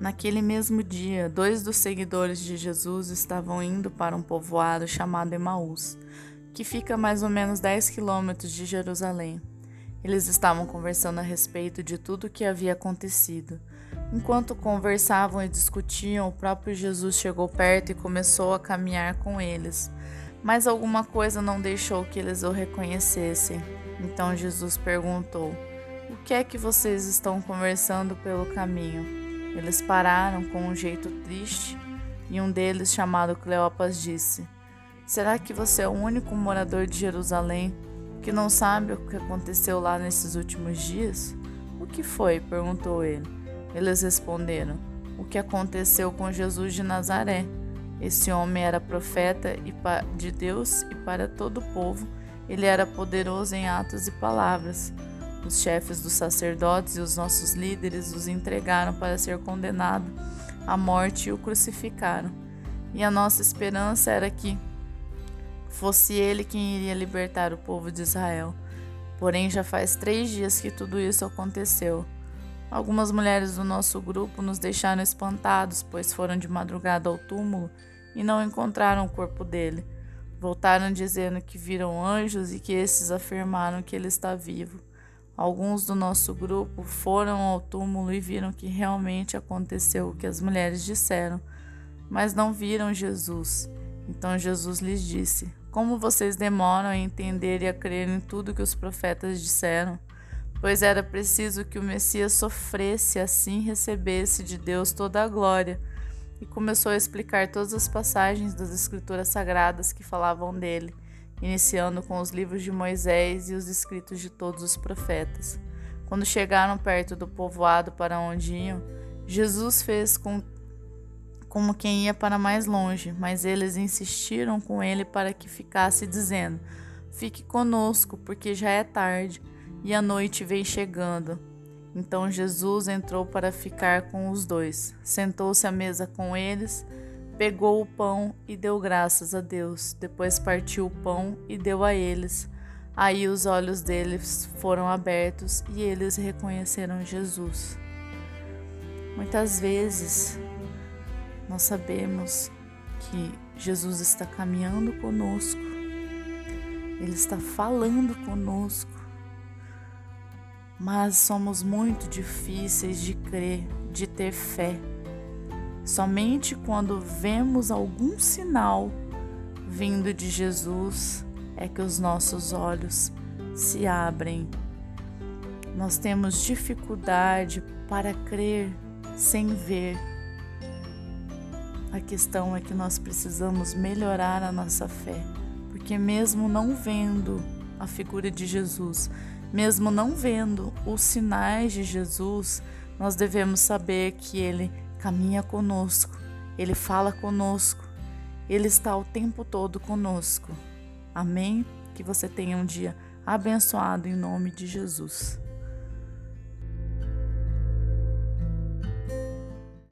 Naquele mesmo dia, dois dos seguidores de Jesus estavam indo para um povoado chamado Emaús, que fica a mais ou menos 10 quilômetros de Jerusalém. Eles estavam conversando a respeito de tudo o que havia acontecido. Enquanto conversavam e discutiam, o próprio Jesus chegou perto e começou a caminhar com eles. Mas alguma coisa não deixou que eles o reconhecessem. Então Jesus perguntou: O que é que vocês estão conversando pelo caminho? Eles pararam com um jeito triste e um deles, chamado Cleopas, disse: Será que você é o único morador de Jerusalém que não sabe o que aconteceu lá nesses últimos dias? O que foi? perguntou ele. Eles responderam: O que aconteceu com Jesus de Nazaré. Esse homem era profeta de Deus e para todo o povo ele era poderoso em atos e palavras. Os chefes dos sacerdotes e os nossos líderes os entregaram para ser condenado à morte e o crucificaram. E a nossa esperança era que fosse ele quem iria libertar o povo de Israel. Porém, já faz três dias que tudo isso aconteceu. Algumas mulheres do nosso grupo nos deixaram espantados, pois foram de madrugada ao túmulo e não encontraram o corpo dele. Voltaram dizendo que viram anjos e que esses afirmaram que ele está vivo. Alguns do nosso grupo foram ao túmulo e viram que realmente aconteceu o que as mulheres disseram, mas não viram Jesus. Então Jesus lhes disse: Como vocês demoram a entender e a crer em tudo que os profetas disseram? Pois era preciso que o Messias sofresse, assim recebesse de Deus toda a glória. E começou a explicar todas as passagens das Escrituras Sagradas que falavam dele iniciando com os livros de Moisés e os escritos de todos os profetas. Quando chegaram perto do povoado para onde iam, Jesus fez com, como quem ia para mais longe, mas eles insistiram com ele para que ficasse, dizendo: Fique conosco, porque já é tarde e a noite vem chegando. Então Jesus entrou para ficar com os dois, sentou-se à mesa com eles Pegou o pão e deu graças a Deus. Depois partiu o pão e deu a eles. Aí os olhos deles foram abertos e eles reconheceram Jesus. Muitas vezes nós sabemos que Jesus está caminhando conosco, Ele está falando conosco, mas somos muito difíceis de crer, de ter fé. Somente quando vemos algum sinal vindo de Jesus é que os nossos olhos se abrem. Nós temos dificuldade para crer sem ver. A questão é que nós precisamos melhorar a nossa fé, porque mesmo não vendo a figura de Jesus, mesmo não vendo os sinais de Jesus, nós devemos saber que ele caminha conosco, Ele fala conosco, Ele está o tempo todo conosco. Amém? Que você tenha um dia abençoado em nome de Jesus.